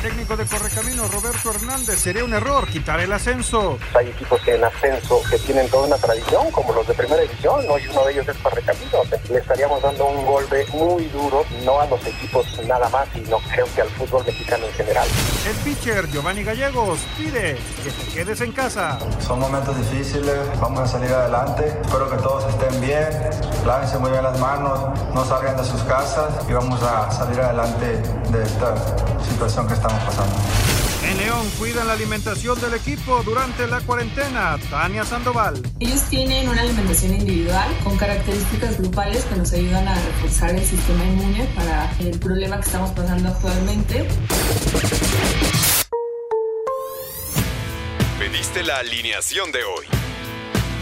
técnico de Correcaminos, Roberto Hernández, sería un error quitar el ascenso. Hay equipos en ascenso que tienen toda una tradición, como los de primera división, ¿no? y uno de ellos es Correcaminos. Le estaríamos dando un golpe muy duro, no a los equipos nada más, sino creo que al fútbol mexicano en general. El pitcher Giovanni Gallegos pide que te quedes en casa. Son momentos difíciles, vamos a salir adelante. Espero que todos estén bien, lávense muy bien las manos, no salgan de sus casas y vamos a salir adelante de esta situación que estamos pasando. En León cuidan la alimentación del equipo durante la cuarentena. Tania Sandoval. Ellos tienen una alimentación individual con características grupales que nos ayudan a reforzar el sistema inmune para el problema que estamos pasando actualmente. Pediste la alineación de hoy.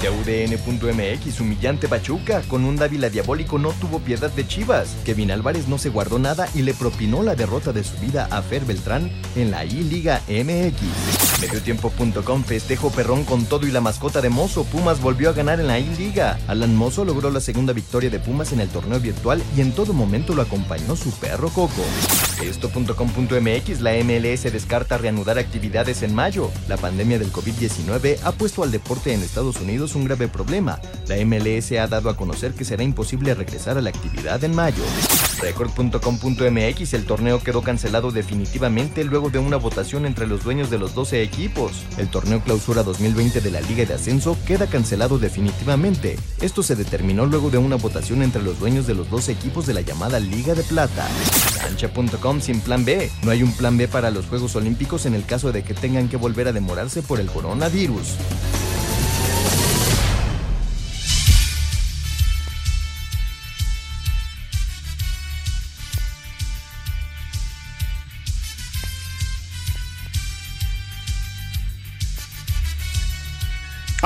De UDN.mx, humillante Pachuca, con un Dávila diabólico no tuvo piedad de Chivas. Kevin Álvarez no se guardó nada y le propinó la derrota de su vida a Fer Beltrán en la I-Liga MX. Mediotiempo.com festejo perrón con todo y la mascota de Mozo. Pumas volvió a ganar en la I-Liga. Alan Mozo logró la segunda victoria de Pumas en el torneo virtual y en todo momento lo acompañó su perro Coco. Esto.com.mx, la MLS descarta reanudar actividades en mayo. La pandemia del COVID-19 ha puesto al deporte en Estados Unidos un grave problema. La MLS ha dado a conocer que será imposible regresar a la actividad en mayo. Record.com.mx, el torneo quedó cancelado definitivamente luego de una votación entre los dueños de los 12 equipos. El torneo clausura 2020 de la Liga de Ascenso queda cancelado definitivamente. Esto se determinó luego de una votación entre los dueños de los 12 equipos de la llamada Liga de Plata. Cancha.com sin plan B. No hay un plan B para los Juegos Olímpicos en el caso de que tengan que volver a demorarse por el coronavirus.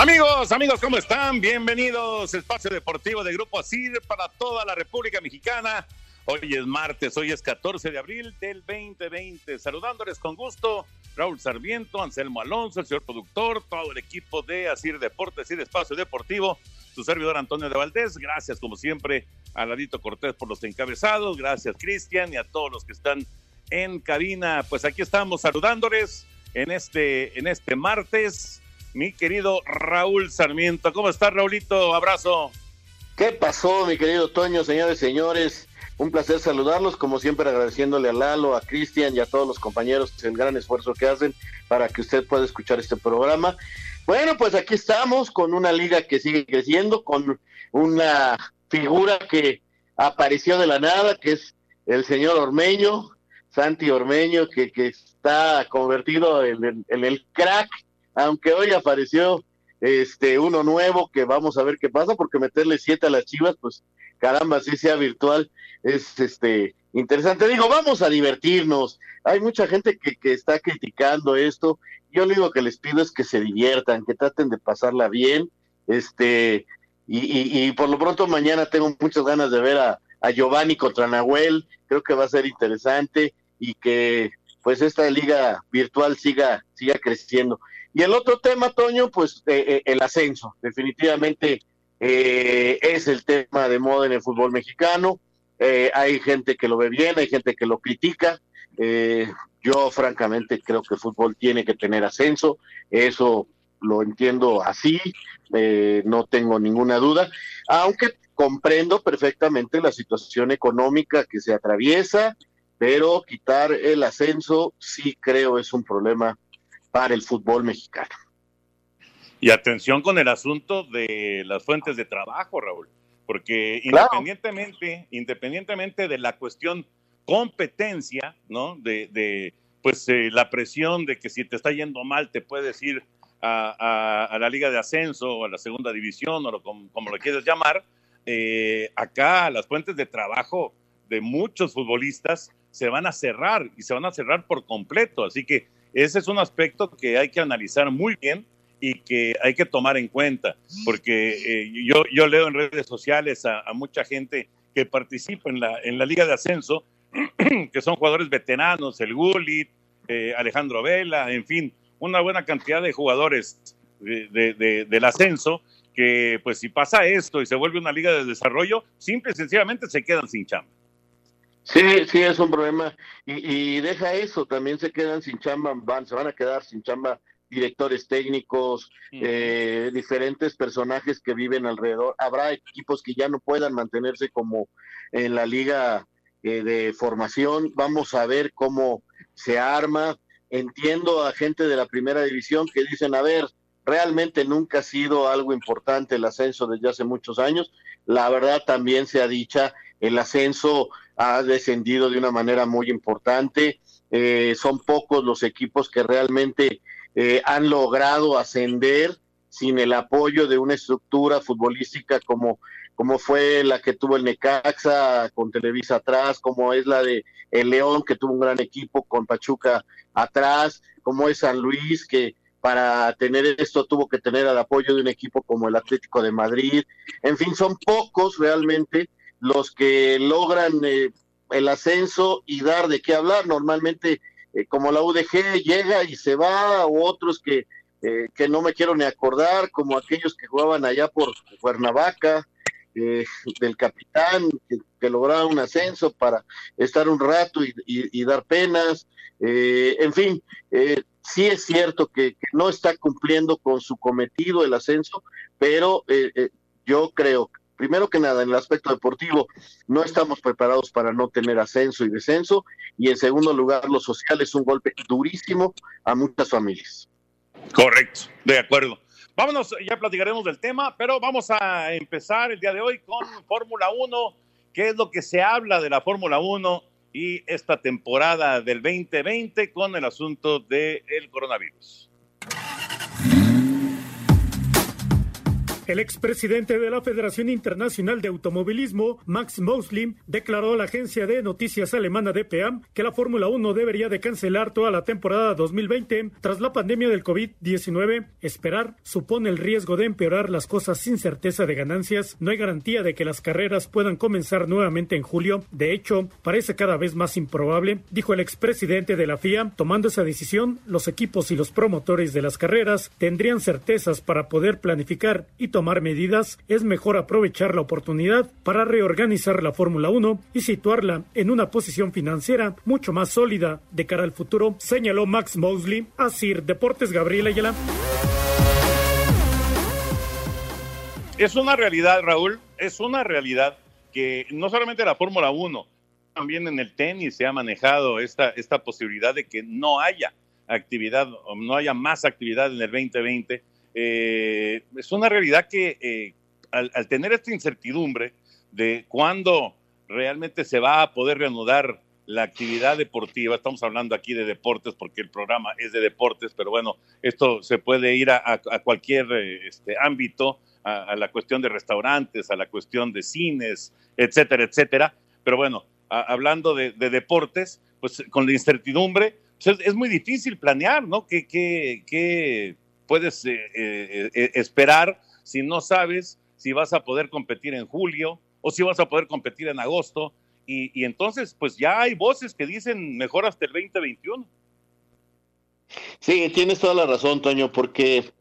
Amigos, amigos, ¿cómo están? Bienvenidos. Espacio Deportivo de Grupo ASIR para toda la República Mexicana. Hoy es martes, hoy es 14 de abril del 2020. Saludándoles con gusto, Raúl Sarmiento, Anselmo Alonso, el señor productor, todo el equipo de Asir Deportes y Espacio Deportivo, su servidor Antonio de Valdés. Gracias, como siempre, a Ladito Cortés por los encabezados. Gracias, Cristian, y a todos los que están en cabina. Pues aquí estamos saludándoles en este, en este martes mi querido Raúl Sarmiento. ¿Cómo estás, Raulito? Abrazo. ¿Qué pasó, mi querido Toño, señores, señores? Un placer saludarlos, como siempre agradeciéndole a Lalo, a Cristian y a todos los compañeros el gran esfuerzo que hacen para que usted pueda escuchar este programa. Bueno, pues aquí estamos con una liga que sigue creciendo, con una figura que apareció de la nada, que es el señor Ormeño, Santi Ormeño, que, que está convertido en, en el crack aunque hoy apareció este uno nuevo que vamos a ver qué pasa, porque meterle siete a las chivas, pues caramba, si sea virtual, es este interesante. Digo, vamos a divertirnos. Hay mucha gente que, que está criticando esto. Yo lo único que les pido es que se diviertan, que traten de pasarla bien. Este, y, y, por lo pronto mañana tengo muchas ganas de ver a, a Giovanni contra Nahuel. Creo que va a ser interesante y que pues esta liga virtual siga, siga creciendo. Y el otro tema, Toño, pues eh, eh, el ascenso. Definitivamente eh, es el tema de moda en el fútbol mexicano. hay gente que lo ve bien, hay gente que lo critica. yo francamente creo que el fútbol tiene que tener ascenso. Eso lo entiendo así, no tengo ninguna duda. Aunque comprendo perfectamente la situación económica que se atraviesa, pero quitar el ascenso sí creo es un problema para el fútbol mexicano. Y atención con el asunto de las fuentes de trabajo, Raúl, porque independientemente, independientemente de la cuestión competencia, ¿no? De, de pues eh, la presión de que si te está yendo mal te puedes ir a, a, la liga de ascenso o a la segunda división o como, como lo quieres llamar, eh, acá las fuentes de trabajo de muchos futbolistas se van a cerrar y se van a cerrar por completo. Así que ese es un aspecto que hay que analizar muy bien y que hay que tomar en cuenta, porque eh, yo, yo leo en redes sociales a, mucha gente que participa en la, en la Liga de Ascenso, que son jugadores veteranos, el Gullit, eh, Alejandro Vela, en fin, una buena cantidad de jugadores de, del ascenso, que pues si pasa esto y se vuelve una liga de desarrollo, simple y sencillamente se quedan sin chamba. Sí, sí, es un problema. Y, y, deja eso, también se quedan sin chamba, van, se van a quedar sin chamba directores técnicos, eh, diferentes personajes que viven alrededor. Habrá equipos que ya no puedan mantenerse como en la liga eh, de formación. Vamos a ver cómo se arma. Entiendo a gente de la primera división que dicen, a ver, realmente nunca ha sido algo importante el ascenso desde hace muchos años. La verdad también se ha dicha, el ascenso ha descendido de una manera muy importante. Eh, son pocos los equipos que realmente eh, han logrado ascender sin el apoyo de una estructura futbolística como, como fue la que tuvo el Necaxa con Televisa atrás, como es la de el León que tuvo un gran equipo con Pachuca atrás, como es San Luis que para tener esto tuvo que tener el apoyo de un equipo como el Atlético de Madrid. En fin, son pocos realmente los que logran eh, el ascenso y dar de qué hablar. Normalmente eh, como la UDG llega y se va, o otros que, eh, que no me quiero ni acordar, como aquellos que jugaban allá por Cuernavaca, eh, del capitán, que, lograba un ascenso para estar un rato y, dar penas. en fin, sí es cierto que, que, no está cumpliendo con su cometido el ascenso, pero yo creo que primero que nada, en el aspecto deportivo, no estamos preparados para no tener ascenso y descenso. Y en segundo lugar, lo social es un golpe durísimo a muchas familias. Correcto, de acuerdo. Vámonos, ya platicaremos del tema, pero vamos a empezar el día de hoy con Fórmula 1. ¿Qué es lo que se habla de la Fórmula 1 y esta temporada del 2020 con el asunto del coronavirus? El expresidente de la Federación Internacional de Automovilismo, Max Mosley, declaró a la agencia de noticias alemana DPA que la Fórmula 1 debería de cancelar toda la temporada 2020 tras la pandemia del COVID-19. Esperar supone el riesgo de empeorar las cosas sin certeza de ganancias. No hay garantía de que las carreras puedan comenzar nuevamente en julio. De hecho, parece cada vez más improbable, dijo el expresidente de la FIA. Tomando esa decisión, los equipos y los promotores de las carreras tendrían certezas para poder planificar y tomar medidas, es mejor aprovechar la oportunidad para reorganizar la Fórmula 1 y situarla en una posición financiera mucho más sólida de cara al futuro, señaló Max Mosley. Así, Deportes Gabriel Ayala. Es una realidad, Raúl, es una realidad que no solamente la Fórmula 1, también en el tenis se ha manejado esta, esta posibilidad de que no haya actividad no haya más actividad en el 2020 eh, es una realidad que eh, al, tener esta incertidumbre de cuándo realmente se va a poder reanudar la actividad deportiva, estamos hablando aquí de deportes porque el programa es de deportes, pero bueno, esto se puede ir a, cualquier eh, este, ámbito, a, la cuestión de restaurantes, a la cuestión de cines, etcétera, etcétera. Pero bueno, hablando de, deportes, pues con la incertidumbre, pues es, muy difícil planear, ¿no? ¿Qué, qué, qué puedes eh, eh, eh, esperar si no sabes si vas a poder competir en julio o si vas a poder competir en agosto. Y, entonces, pues ya hay voces que dicen mejor hasta el 2021. Sí, tienes toda la razón, Toño, porque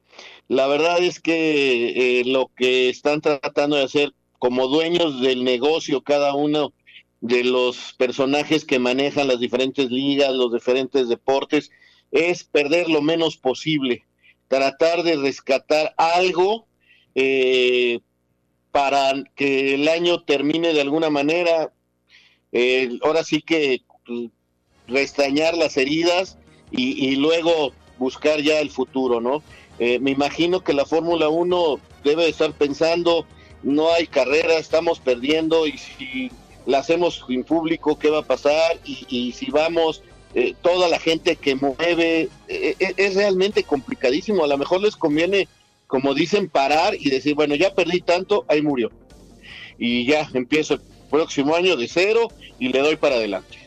la verdad es que lo que están tratando de hacer como dueños del negocio cada uno de los personajes que manejan las diferentes ligas, los diferentes deportes, es perder lo menos posible tratar de rescatar algo eh, para que el año termine de alguna manera. Eh, ahora sí que mm, restañar las heridas y, luego buscar ya el futuro, ¿no? Eh, me imagino que la Fórmula 1 debe estar pensando, no hay carrera, estamos perdiendo y si la hacemos en público, ¿qué va a pasar? Y, y si vamos eh, toda la gente que mueve, eh, eh, es realmente complicadísimo. A lo mejor les conviene, como dicen, parar y decir, bueno, ya perdí tanto, ahí murió. y ya empiezo el próximo año de cero y le doy para adelante.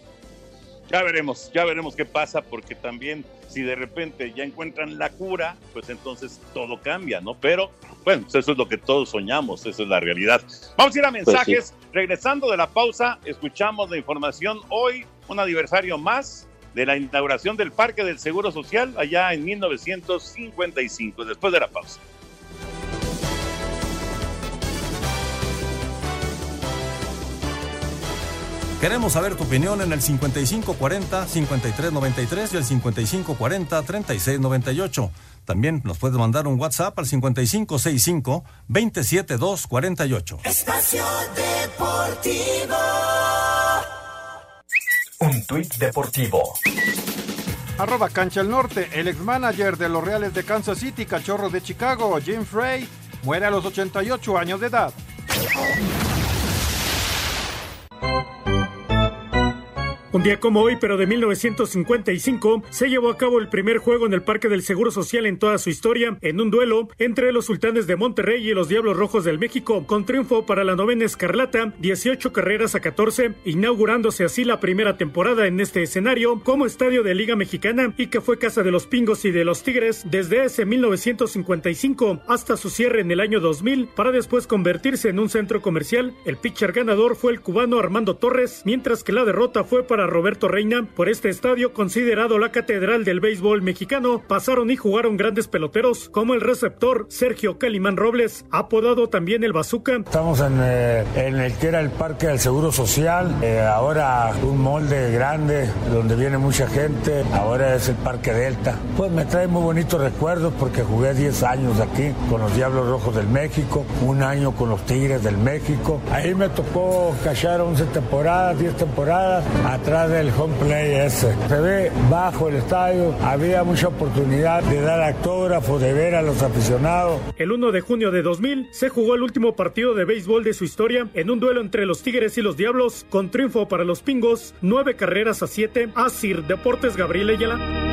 Ya veremos, ya veremos qué pasa, porque también si de repente ya encuentran la cura, pues entonces todo cambia, ¿no? Pero bueno, pues eso es lo que todos soñamos, esa es la realidad. Vamos a ir a pues mensajes. Regresando de la pausa, escuchamos la información hoy, un aniversario más de la inauguración del Parque del Seguro Social allá en 1955, después de la pausa. Queremos saber tu opinión en el 5540-5393 y el 5540-3698. También nos puedes mandar un WhatsApp al 5565-27248. Espacio Deportivo. Un tuit deportivo. Arroba Cancha el Norte, el ex manager de los Reales de Kansas City, Cachorros de Chicago, Jim Frey, muere a los 88 años de edad. Un día como hoy, pero de 1955, se llevó a cabo el primer juego en el Parque del Seguro Social en toda su historia, en un duelo entre los Sultanes de Monterrey y los Diablos Rojos del México, con triunfo para la novena Escarlata, 18 carreras a 14, inaugurándose así la primera temporada en este escenario como estadio de Liga Mexicana y que fue casa de los Pingos y de los Tigres desde ese 1955 hasta su cierre en el año 2000 para después convertirse en un centro comercial. El pitcher ganador fue el cubano Armando Torres, mientras que la derrota fue para Roberto Reina. Por este estadio, considerado la catedral del béisbol mexicano, pasaron y jugaron grandes peloteros como el receptor Sergio Calimán Robles, apodado también el Bazooka. Estamos en, eh, en el que era el Parque del Seguro Social, eh, ahora un molde grande donde viene mucha gente, ahora es el Parque Delta. Pues me trae muy bonitos recuerdos porque jugué 10 años aquí con los Diablos Rojos del México, un año con los Tigres del México. Ahí me tocó cachar 11 temporadas, 10 temporadas, atrás del home play ese. Se ve bajo el estadio, había mucha oportunidad de dar autógrafo, de ver a los aficionados. El 1 de junio de 2000 se jugó el último partido de béisbol de su historia en un duelo entre los Tigres y los Diablos, con triunfo para los Pingos, nueve carreras a siete. Asir Deportes Gabriel Ayala.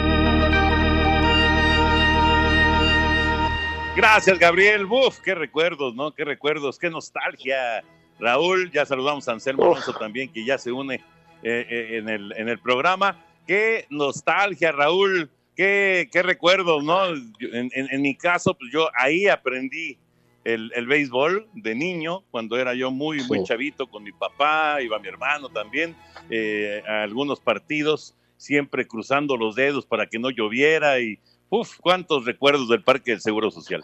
Gracias, Gabriel. Uf, qué recuerdos, ¿no? Qué recuerdos, qué nostalgia. Raúl, ya saludamos a Anselmo Alonso también, que ya se une eh, eh, en, el, en el programa. Qué nostalgia, Raúl, qué, qué recuerdos, ¿no? En, mi caso, pues yo ahí aprendí el, el, béisbol de niño, cuando era yo muy, muy chavito con mi papá, iba mi hermano también, eh, a algunos partidos, siempre cruzando los dedos para que no lloviera y, uff, cuántos recuerdos del Parque del Seguro Social.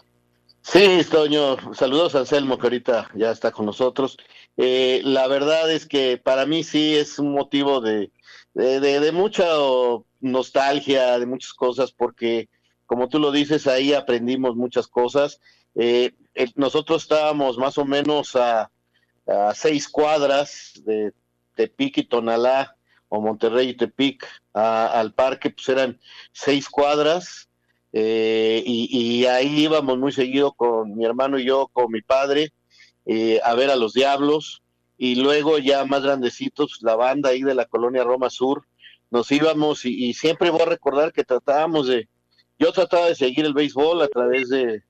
Sí, Toño, saludos a Anselmo que ahorita ya está con nosotros. Eh, la verdad es que para mí sí es un motivo de, de, mucha nostalgia, de muchas cosas, porque como tú lo dices, ahí aprendimos muchas cosas. Eh, nosotros estábamos más o menos a, seis cuadras de Tepic y Tonalá, o Monterrey y Tepic, al parque, pues eran seis cuadras eh, y, ahí íbamos muy seguido con mi hermano y yo, con mi padre, eh, a ver a los Diablos, y luego ya más grandecitos, la banda ahí de la colonia Roma Sur, nos íbamos y, siempre voy a recordar que tratábamos de, yo trataba de seguir el béisbol a través de,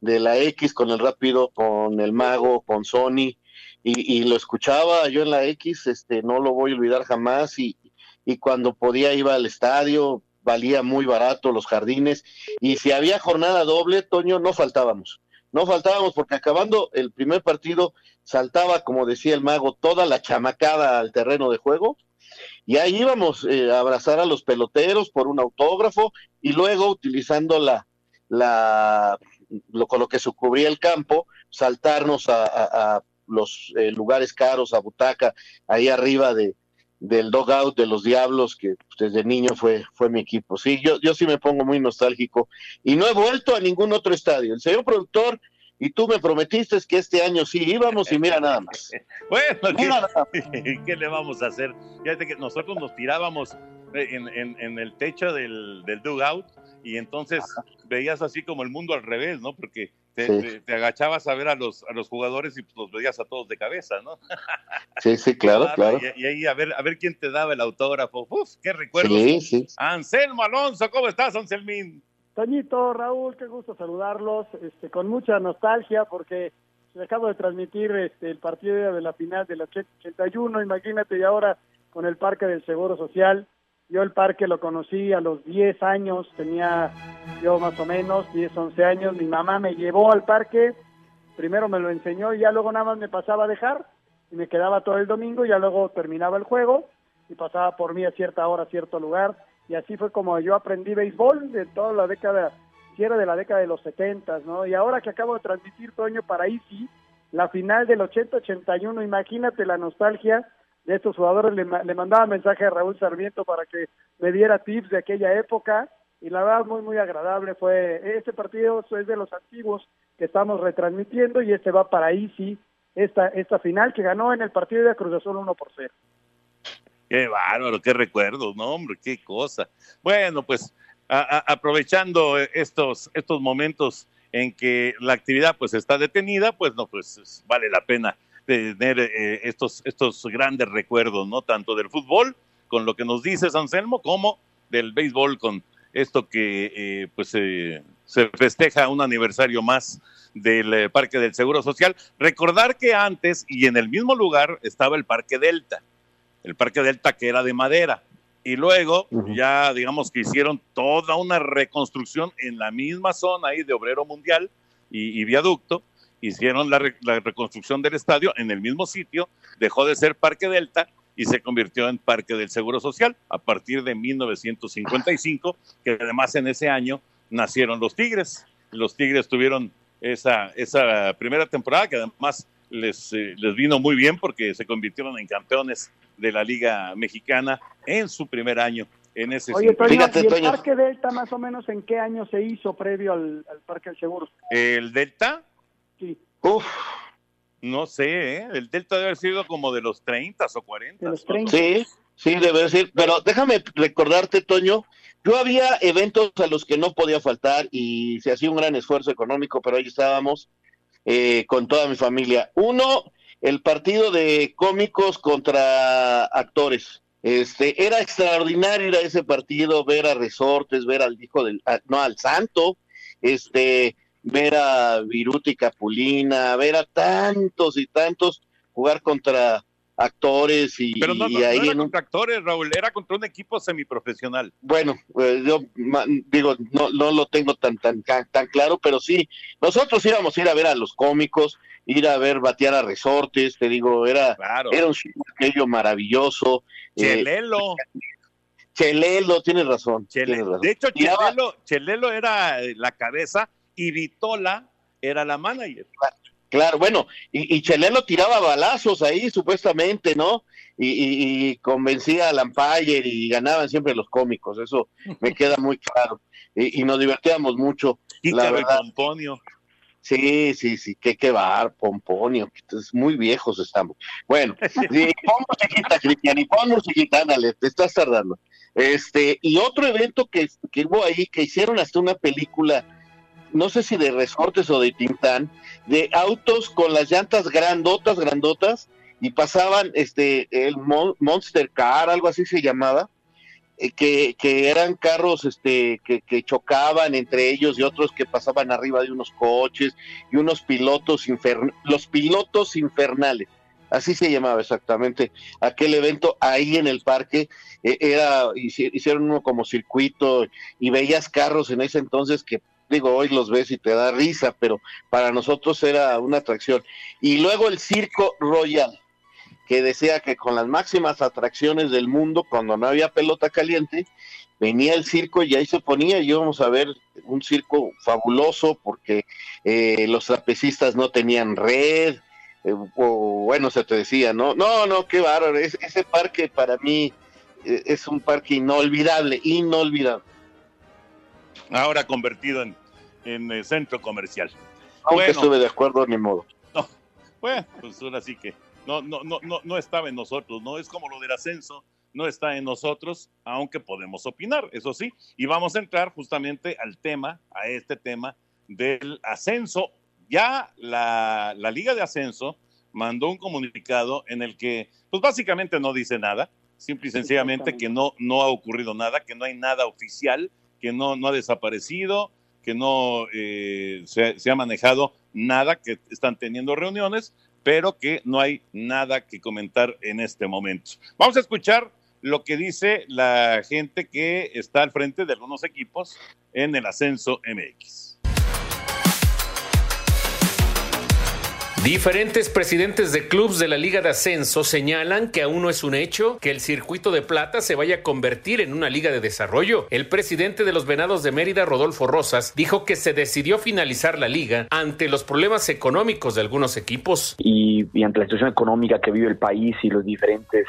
de la X con el rápido, con el mago, con Sony, y, y, lo escuchaba yo en la X, este, no lo voy a olvidar jamás, y, y cuando podía iba al estadio, valía muy barato los jardines y si había jornada doble, Toño, no faltábamos. No faltábamos porque acabando el primer partido saltaba, como decía el mago, toda la chamacada al terreno de juego y ahí íbamos eh, a abrazar a los peloteros por un autógrafo y luego utilizando la, la lo, con lo que se cubría el campo, saltarnos a, los eh, lugares caros, a butaca, ahí arriba de, del dogout de los Diablos, que desde niño fue, fue mi equipo. Sí, yo, yo sí me pongo muy nostálgico y no he vuelto a ningún otro estadio. El señor productor y tú me prometiste que este año sí íbamos y mira nada más. bueno, ¿qué, le vamos a hacer? Fíjate que nosotros nos tirábamos en, en, el techo del, del dugout y entonces veías así como el mundo al revés, ¿no? Porque te, agachabas a ver a los, a los jugadores y pues, los veías a todos de cabeza, ¿no? Sí, sí, claro, claro. Y, ahí a ver, a ver quién te daba el autógrafo. Uf, qué recuerdo. Anselmo Alonso, ¿cómo estás, Anselmín? Toñito, Raúl, qué gusto saludarlos, este, con mucha nostalgia porque acabo de transmitir este, el partido de la final de la 81, imagínate, y ahora con el Parque del Seguro Social. Yo el parque lo conocí a los 10 años, tenía yo más o menos 10, 11 años. Mi mamá me llevó al parque, primero me lo enseñó y ya luego nada más me pasaba a dejar y me quedaba todo el domingo, ya luego terminaba el juego y pasaba por mí a cierta hora, a cierto lugar. Y así fue como yo aprendí béisbol de toda la década, si era de la década de los 70, ¿no? Y ahora que acabo de transmitir, Toño, para Easy, la final del 80-81, imagínate la nostalgia de estos jugadores. Le, le mandaba mensaje a Raúl Sarmiento para que me diera tips de aquella época y la verdad muy muy agradable fue este partido es de los antiguos que estamos retransmitiendo y este va para Easy esta esta final que ganó en el partido de Cruz Azul 1 por 0. Qué bárbaro, qué recuerdos, no hombre, qué cosa. Bueno, pues aprovechando estos estos momentos en que la actividad pues está detenida, pues no pues vale la pena tener eh, estos estos grandes recuerdos, no tanto del fútbol con lo que nos dice Anselmo como del béisbol con esto que eh, pues se festeja un aniversario más del eh, Parque del Seguro Social. Recordar que antes y en el mismo lugar estaba el Parque Delta, el Parque Delta que era de madera. Y luego ya digamos que hicieron toda una reconstrucción en la misma zona ahí de Obrero Mundial y, Viaducto. Hicieron la, la reconstrucción del estadio en el mismo sitio, dejó de ser Parque Delta y se convirtió en Parque del Seguro Social a partir de 1955, que además en ese año nacieron los Tigres. Los Tigres tuvieron esa, esa primera temporada que además les, eh, les vino muy bien porque se convirtieron en campeones de la Liga Mexicana en su primer año. En ese Oye, Toño, ¿y el Parque Delta más o menos en qué año se hizo previo al, Parque del Seguro? ¿El Delta? Uf, no sé, ¿eh? el Delta debe haber sido como de los 30 o 40. Sí, sí, debe ser. Pero déjame recordarte, Toño, yo había eventos a los que no podía faltar y se hacía un gran esfuerzo económico, pero ahí estábamos eh, con toda mi familia. Uno, el partido de cómicos contra actores. Este, era extraordinario ir a ese partido, ver a Resortes, ver al hijo del, no, al santo, este, ver a Viruti Capulina, ver a tantos y tantos jugar contra actores y, Pero no, ahí era contra actores, Raúl, era contra un equipo semiprofesional. Bueno, pues yo digo, no, no lo tengo tan, tan, tan claro, pero sí, nosotros íbamos a ir a ver a los cómicos, ir a ver batear a resortes, te digo, era, era un aquello maravilloso. Eh, Chelelo. Chelelo, tienes razón, De hecho, Chelelo, Chelelo era la cabeza y Vitola era la manager. Claro, bueno, y, y Chelelo tiraba balazos ahí, supuestamente, ¿no? Y, convencía al Lampire y ganaban siempre los cómicos, eso me queda muy claro. Y, nos divertíamos mucho. Y la verdad. Pomponio. Sí, sí, sí, qué, qué bar, Pomponio, muy viejos estamos. Bueno, y pon musiquita, Cristian, y pon musiquita, ándale, te estás tardando. Este, y otro evento que, que hubo ahí, que hicieron hasta una película no sé si de resortes o de Tintán, de autos con las llantas grandotas, grandotas, y pasaban este el Monster Car, algo así se llamaba, eh, que, que, eran carros este que, que, chocaban entre ellos y otros que pasaban arriba de unos coches y unos pilotos infernales, los pilotos infernales. Así se llamaba exactamente aquel evento ahí en el parque. Eh, era hicieron uno como circuito y veías carros en ese entonces que digo, hoy los ves y te da risa, pero para nosotros era una atracción. Y luego el Circo Royal, que decía que con las máximas atracciones del mundo, cuando no había pelota caliente, venía el circo y ahí se ponía y íbamos a ver un circo fabuloso porque eh, los trapecistas no tenían red, eh, o bueno, se te decía, ¿no? No, no, qué bárbaro, ese parque para mí eh, es un parque inolvidable, inolvidable. Ahora convertido en, en el centro comercial. Aunque estuve de acuerdo, ni modo. No, bueno, pues ahora sí que no, no, no, no, no estaba en nosotros, ¿no? Es como lo del ascenso, no está en nosotros, aunque podemos opinar, eso sí. Y vamos a entrar justamente al tema, a este tema del ascenso. Ya la, la Liga de Ascenso mandó un comunicado en el que, pues básicamente no dice nada, simple y sencillamente que no, no ha ocurrido nada, que no hay nada oficial, que no, no ha desaparecido, que no eh, se, ha manejado nada, que están teniendo reuniones, pero que no hay nada que comentar en este momento. Vamos a escuchar lo que dice la gente que está al frente de algunos equipos en el ascenso MX. Diferentes presidentes de clubes de la Liga de Ascenso señalan que aún no es un hecho que el circuito de plata se vaya a convertir en una liga de desarrollo. El presidente de los Venados de Mérida, Rodolfo Rosas, dijo que se decidió finalizar la liga ante los problemas económicos de algunos equipos. Y, y ante la situación económica que vive el país y los diferentes,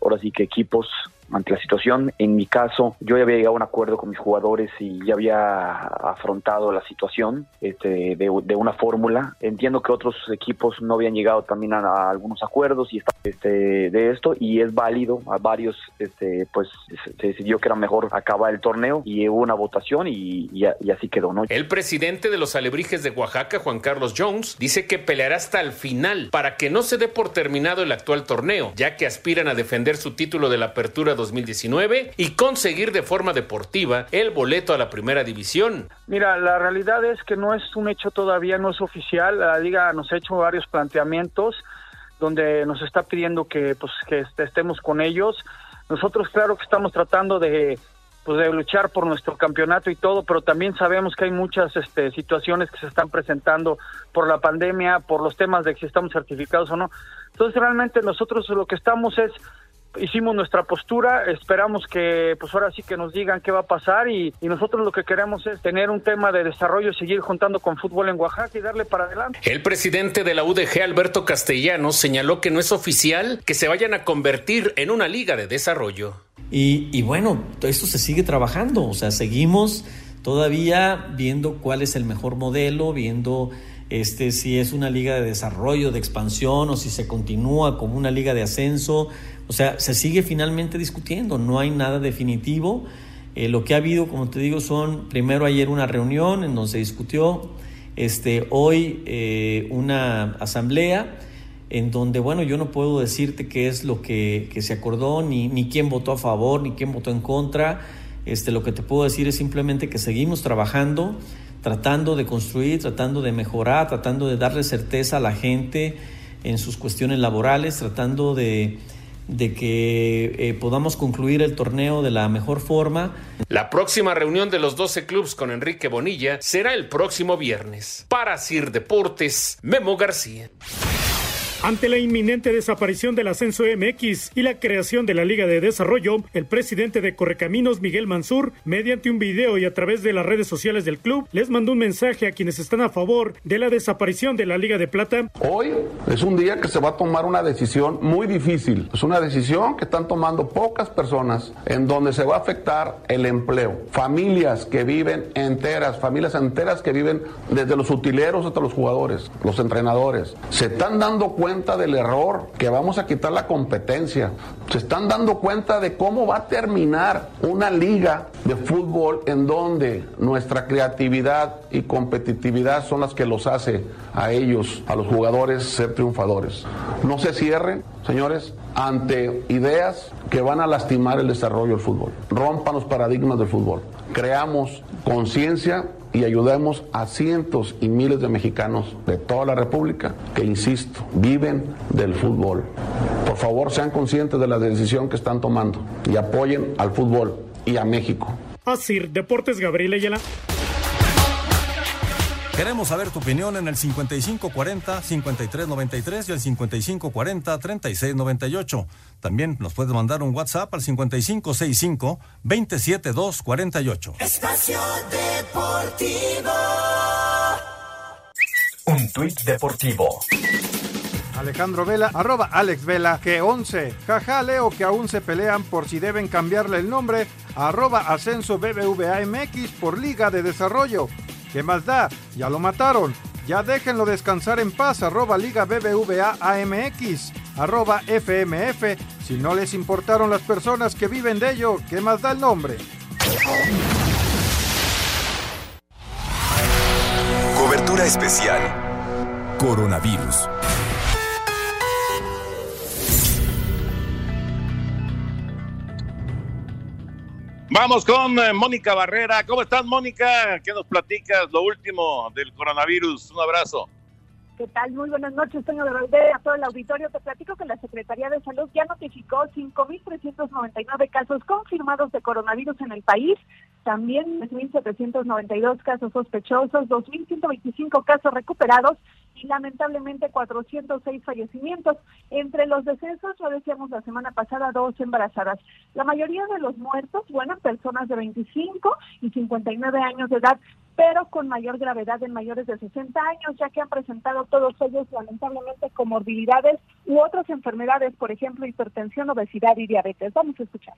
ahora sí que equipos ante la situación. En mi caso, yo ya había llegado a un acuerdo con mis jugadores y ya había afrontado la situación este, de, una fórmula. Entiendo que otros equipos no habían llegado también a, algunos acuerdos y este, de esto y es válido. A varios, este, pues se decidió que era mejor acabar el torneo y hubo una votación y, así quedó. ¿no? El presidente de los Alebrijes de Oaxaca, Juan Carlos Jones, dice que peleará hasta el final para que no se dé por terminado el actual torneo, ya que aspiran a defender su título de la apertura 2019 y conseguir de forma deportiva el boleto a la primera división. Mira, la realidad es que no es un hecho todavía, no es oficial. La liga nos ha hecho varios planteamientos donde nos está pidiendo que, pues, que estemos con ellos. Nosotros, claro que estamos tratando de, pues, de luchar por nuestro campeonato y todo, pero también sabemos que hay muchas este, situaciones que se están presentando por la pandemia, por los temas de si estamos certificados o no. Entonces, realmente nosotros lo que estamos es hicimos nuestra postura, esperamos que pues ahora sí que nos digan qué va a pasar y, y, nosotros lo que queremos es tener un tema de desarrollo, seguir juntando con fútbol en Oaxaca y darle para adelante. El presidente de la UDG, Alberto Castellanos, señaló que no es oficial que se vayan a convertir en una liga de desarrollo. Y, y bueno, esto se sigue trabajando, o sea, seguimos todavía viendo cuál es el mejor modelo, viendo este, si es una liga de desarrollo, de expansión o si se continúa como una liga de ascenso. O sea, se sigue finalmente discutiendo, no hay nada definitivo. Eh, lo que ha habido, como te digo, son primero ayer una reunión en donde se discutió, este, hoy eh, una asamblea en donde, bueno, yo no puedo decirte qué es lo que, que, se acordó, ni, ni quién votó a favor, ni quién votó en contra. Este, lo que te puedo decir es simplemente que seguimos trabajando, tratando de construir, tratando de mejorar, tratando de darle certeza a la gente en sus cuestiones laborales, tratando de, de que eh, podamos concluir el torneo de la mejor forma. La próxima reunión de los 12 clubes con Enrique Bonilla será el próximo viernes. Para Sir Deportes, Memo García. Ante la inminente desaparición del ascenso MX y la creación de la Liga de Desarrollo, el presidente de Correcaminos, Miguel Mansur, mediante un video y a través de las redes sociales del club, les mandó un mensaje a quienes están a favor de la desaparición de la Liga de Plata. Hoy es un día que se va a tomar una decisión muy difícil. Es una decisión que están tomando pocas personas en donde se va a afectar el empleo. Familias que viven enteras, familias enteras que viven desde los utileros hasta los jugadores, los entrenadores. Se están dando cuenta del error, que vamos a quitar la competencia. Se están dando cuenta de cómo va a terminar una liga de fútbol en donde nuestra creatividad y competitividad son las que los hace a ellos, a los jugadores, ser triunfadores. No se cierren, señores, ante ideas que van a lastimar el desarrollo del fútbol. Rompan los paradigmas del fútbol. Creamos conciencia y ayudemos a cientos y miles de mexicanos de toda la República que, insisto, viven del fútbol. Por favor, sean conscientes de la decisión que están tomando y apoyen al fútbol y a México. Deportes Gabriel. Queremos saber tu opinión en el 5540-5393 y el 5540-3698. También nos puedes mandar un WhatsApp al 5565-27248. Espacio Deportivo. Un tuit deportivo. Alejandro Vela, arroba Alex Vela, que 11. Jaja, Leo que aún se pelean por si deben cambiarle el nombre, arroba Ascenso BBVA MX por Liga de Desarrollo. ¿Qué más da? Ya lo mataron. Ya déjenlo descansar en paz, arroba Liga BBVA AMX, arroba FMF. Si no les importaron las personas que viven de ello, ¿qué más da el nombre? Cobertura especial. Coronavirus. Vamos con eh, Mónica Barrera. ¿Cómo estás, Mónica? ¿Qué nos platicas? Lo último del coronavirus. Un abrazo. ¿Qué tal? Muy buenas noches, Toño de Valdez, a todo el auditorio. Te platico que la Secretaría de Salud ya notificó 5.399 casos confirmados de coronavirus en el país, también 1.792 casos sospechosos, 2.125 casos recuperados y lamentablemente 406 fallecimientos. Entre los decesos, lo decíamos la semana pasada, dos embarazadas. La mayoría de los muertos, bueno, personas de 25 y 59 años de edad, pero con mayor gravedad en mayores de 60 años, ya que han presentado todos ellos lamentablemente comorbilidades u otras enfermedades, por ejemplo, hipertensión, obesidad y diabetes. Vamos a escuchar.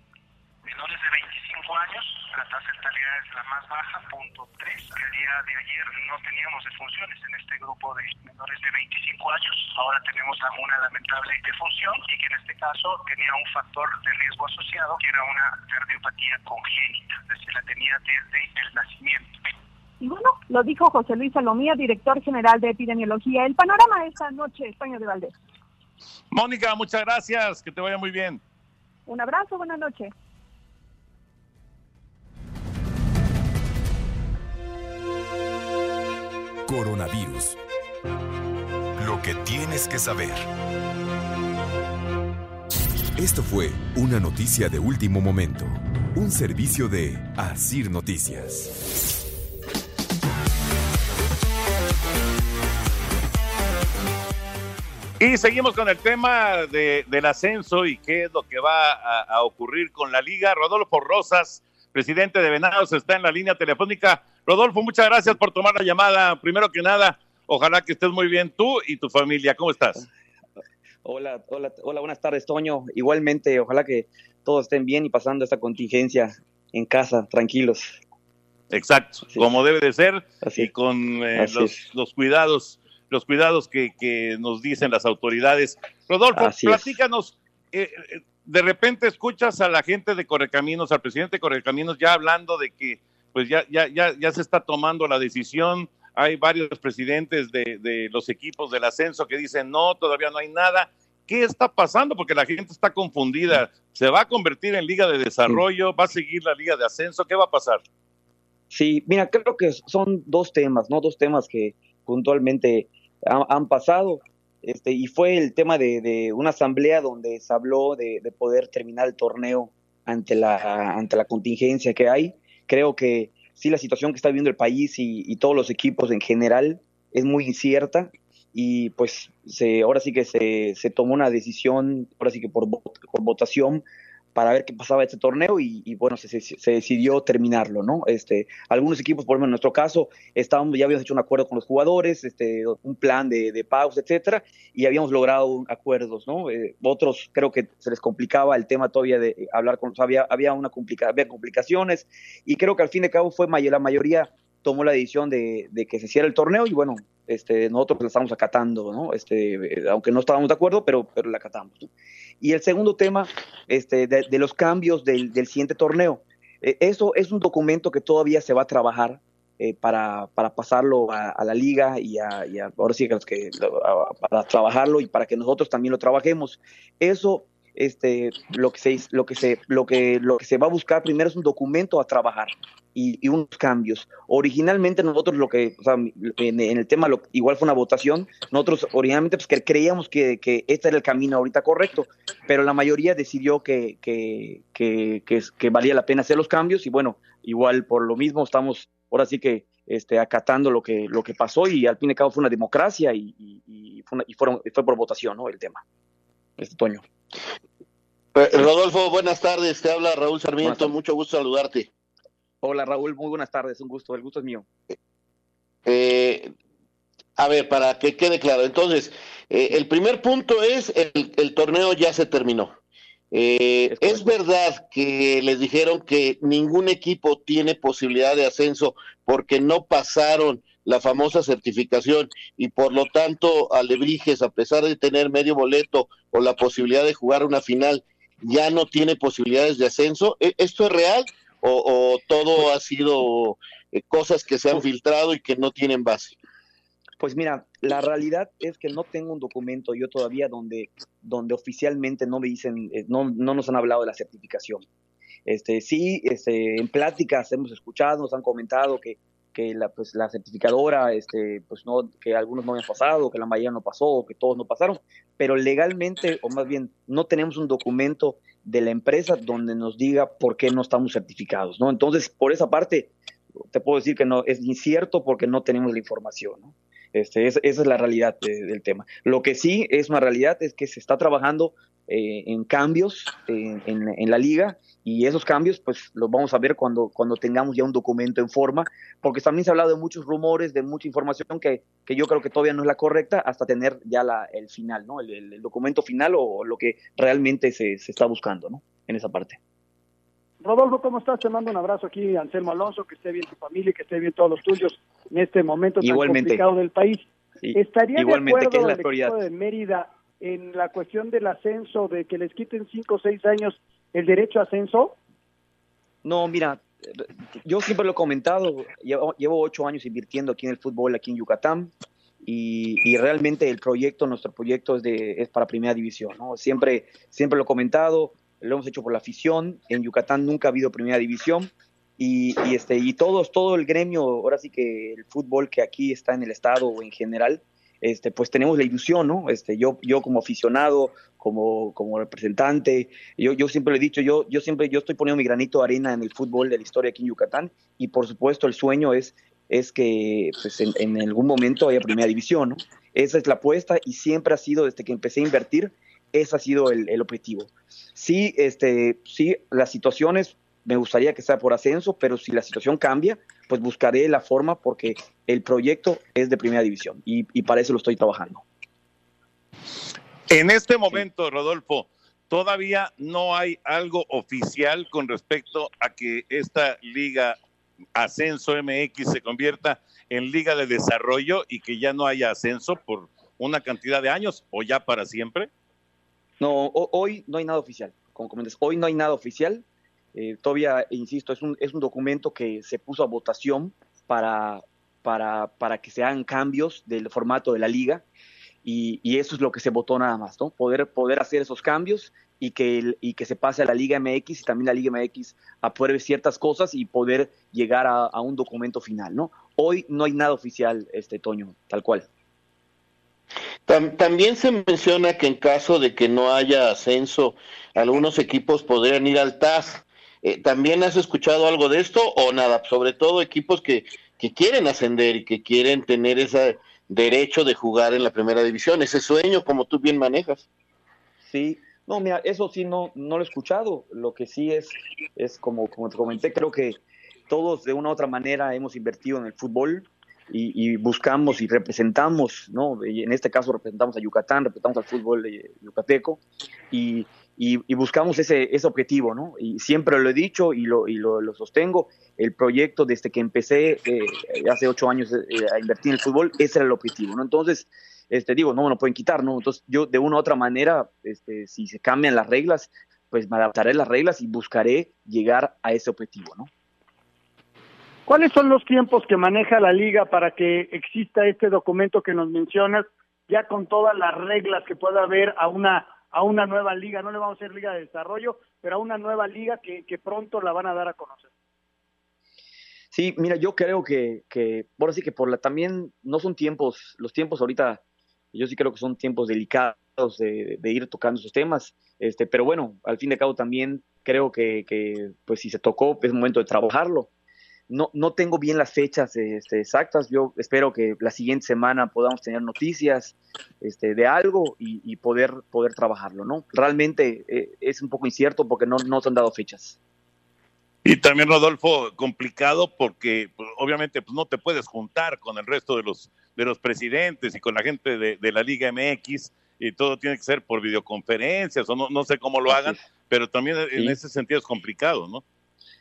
Menores de 25 años, la tasa de letalidad es la más baja, punto 3. El día de ayer no teníamos defunciones en este grupo de menores de 25 años. Ahora tenemos una lamentable defunción y que en este caso tenía un factor de riesgo asociado, que era una cardiopatía congénita, es decir, la tenía desde el nacimiento. Y bueno, lo dijo José Luis Salomía, director general de epidemiología. El panorama esta noche, España de Valdés. Mónica, muchas gracias, que te vaya muy bien. Un abrazo, buenas noches. Coronavirus. Lo que tienes que saber. Esto fue una noticia de último momento, un servicio de Asir Noticias. Y seguimos con el tema de, del ascenso y qué es lo que va a, a, ocurrir con la liga. Rodolfo Rosas, presidente de Venados, está en la línea telefónica. Rodolfo, muchas gracias por tomar la llamada. Primero que nada, ojalá que estés muy bien tú y tu familia. ¿Cómo estás? Hola, hola, hola, buenas tardes, Toño. Igualmente, ojalá que todos estén bien y pasando esta contingencia en casa, tranquilos. Exacto, Así como debe de ser Así y con eh, los, los cuidados los cuidados que, que nos dicen las autoridades. Rodolfo, Así platícanos, eh, de repente escuchas a la gente de Correcaminos, al presidente de Correcaminos ya hablando de que pues ya, ya, ya, ya se está tomando la decisión, hay varios presidentes de, de los equipos del ascenso que dicen no, todavía no hay nada. ¿Qué está pasando? Porque la gente está confundida. ¿Se va a convertir en liga de desarrollo? ¿Va a seguir la liga de ascenso? ¿Qué va a pasar? Sí, mira, creo que son dos temas, ¿no? Dos temas que puntualmente han, pasado. Este, y fue el tema de, de, una asamblea donde se habló de, de, poder terminar el torneo ante la, ante la contingencia que hay. Creo que sí, la situación que está viviendo el país y, y todos los equipos en general es muy incierta y pues se, ahora sí que se, se tomó una decisión, ahora sí que por, por votación, para ver qué pasaba este torneo y, bueno, se, decidió terminarlo, ¿no? Este, algunos equipos, por ejemplo, en nuestro caso, estábamos, ya habíamos hecho un acuerdo con los jugadores, este, un plan de, de pausa, etcétera, y habíamos logrado acuerdos, ¿no? Eh, otros creo que se les complicaba el tema todavía de hablar con, o había, había, una complica, había complicaciones, y creo que al fin y al cabo fue la mayoría tomó la decisión de, de que se hiciera el torneo y bueno, este, nosotros la estamos acatando, ¿no? Este, aunque no estábamos de acuerdo, pero, pero la acatamos. ¿no? Y el segundo tema este, de, de los cambios del, del siguiente torneo. Eh, eso es un documento que todavía se va a trabajar eh, para, para, pasarlo a, a la liga y, a, y a, ahora sí que a, para trabajarlo y para que nosotros también lo trabajemos. Eso este, lo que se lo que se lo que lo que se va a buscar primero es un documento a trabajar y, y unos cambios originalmente nosotros lo que o sea, en, en, el tema lo, igual fue una votación nosotros originalmente pues que creíamos que, que, este era el camino ahorita correcto pero la mayoría decidió que que, que, que, que valía la pena hacer los cambios y bueno igual por lo mismo estamos ahora sí que este, acatando lo que, lo que pasó y al fin y al cabo fue una democracia y, y, y, fue, una, fueron, fue por votación ¿no? el tema. Este Toño. Rodolfo, buenas tardes. Te habla Raúl Sarmiento. Mucho gusto saludarte. Hola Raúl, muy buenas tardes. Un gusto. El gusto es mío. Eh, a ver, para que quede claro. Entonces, eh, el primer punto es el, el, torneo ya se terminó. Eh, es, es verdad que les dijeron que ningún equipo tiene posibilidad de ascenso porque no pasaron la famosa certificación y por lo tanto Alebrijes, a pesar de tener medio boleto o la posibilidad de jugar una final, ya no tiene posibilidades de ascenso. ¿Esto es real o, o todo ha sido eh, cosas que se han filtrado y que no tienen base? Pues mira, la realidad es que no tengo un documento yo todavía donde, donde oficialmente no me dicen, eh, no, no nos han hablado de la certificación. Este, sí, este, en pláticas hemos escuchado, nos han comentado que, que la, pues, la certificadora, este, pues no, que algunos no habían pasado, que la mayoría no pasó, que todos no pasaron, pero legalmente, o más bien, no tenemos un documento de la empresa donde nos diga por qué no estamos certificados, ¿no? Entonces, por esa parte, te puedo decir que no, es incierto porque no tenemos la información. Este, esa es la realidad del tema. Lo que sí es una realidad es que se está trabajando eh, en cambios en, en, la liga y esos cambios pues los vamos a ver cuando, cuando tengamos ya un documento en forma, porque también se ha hablado de muchos rumores, de mucha información que, que yo creo que todavía no es la correcta hasta tener ya la, el final, ¿no? El, el, documento final o lo que realmente se, se está buscando, ¿no? En esa parte. Rodolfo, ¿cómo estás? Te mando un abrazo aquí, Anselmo Alonso, que esté bien tu familia, que esté bien todos los tuyos en este momento tan complicado del país. ¿Estaría de acuerdo el equipo de Mérida en la cuestión del ascenso, de que les quiten cinco o seis años el derecho a ascenso? No, mira, yo siempre lo he comentado, llevo, ocho años invirtiendo aquí en el fútbol, aquí en Yucatán, y, realmente el proyecto, nuestro proyecto es, de, es para primera división, ¿no? Siempre, siempre lo he comentado, lo hemos hecho por la afición, en Yucatán nunca ha habido primera división, y, este, y todos, todo el gremio, ahora sí que el fútbol que aquí está en el estado o en general, este, pues tenemos la ilusión, ¿no? Este, yo, yo como aficionado, como, como representante, yo, yo siempre le he dicho, yo, yo siempre, yo estoy poniendo mi granito de arena en el fútbol de la historia aquí en Yucatán, y por supuesto el sueño es, es que pues, en, algún momento haya primera división, ¿no? Esa es la apuesta y siempre ha sido, desde que empecé a invertir, ese ha sido el, el objetivo. Sí, este, sí, las situaciones me gustaría que sea por ascenso, pero si la situación cambia, pues buscaré la forma porque el proyecto es de primera división y, para eso lo estoy trabajando. En este momento, Rodolfo, todavía no hay algo oficial con respecto a que esta liga Ascenso MX se convierta en liga de desarrollo y que ya no haya ascenso por una cantidad de años o ya para siempre? No, hoy no hay nada oficial. Como comentas, hoy no hay nada oficial. Eh, todavía, insisto, es un, es un documento que se puso a votación para, para, para que se hagan cambios del formato de la liga y, y, eso es lo que se votó nada más, ¿no? Poder, poder hacer esos cambios y que, y que se pase a la Liga MX y también la Liga MX apruebe ciertas cosas y poder llegar a, a un documento final, ¿no? Hoy no hay nada oficial, este Toño, tal cual. También se menciona que en caso de que no haya ascenso, algunos equipos podrían ir al TAS. Eh, ¿También has escuchado algo de esto o nada? Sobre todo equipos que, que quieren ascender y que quieren tener ese derecho de jugar en la primera división, ese sueño como tú bien manejas. Sí, no, mira, eso sí no, no lo he escuchado. Lo que sí es, es como, como te comenté, creo que todos de una u otra manera hemos invertido en el fútbol y, buscamos y representamos, ¿no? Y en este caso representamos a Yucatán, representamos al fútbol yucateco y, y, buscamos ese, ese objetivo, ¿no? Y siempre lo he dicho y lo, y lo, sostengo, el proyecto desde que empecé eh, hace ocho años eh, a invertir en el fútbol, ese era el objetivo, ¿no? Entonces, este, digo, no me lo pueden quitar, ¿no? Entonces, yo de una u otra manera, este, si se cambian las reglas, pues me adaptaré las reglas y buscaré llegar a ese objetivo, ¿no? ¿Cuáles son los tiempos que maneja la liga para que exista este documento que nos mencionas, ya con todas las reglas que pueda haber a una a una nueva liga, no le vamos a hacer liga de desarrollo, pero a una nueva liga que, que pronto la van a dar a conocer. Sí, mira, yo creo que, que por así que por la también no son tiempos, los tiempos ahorita, yo sí creo que son tiempos delicados de, ir tocando esos temas, este, pero bueno, al fin de cabo también creo que, que pues si se tocó es momento de trabajarlo no, no tengo bien las fechas este, exactas. Yo espero que la siguiente semana podamos tener noticias este, de algo y, poder, poder trabajarlo, ¿no? Realmente eh, es un poco incierto porque no, no se han dado fechas. Y también, Rodolfo, complicado porque pues, obviamente pues, no te puedes juntar con el resto de los, de los presidentes y con la gente de, la Liga MX y todo tiene que ser por videoconferencias o no, no sé cómo lo hagan, pero también en ese sentido es complicado, ¿no?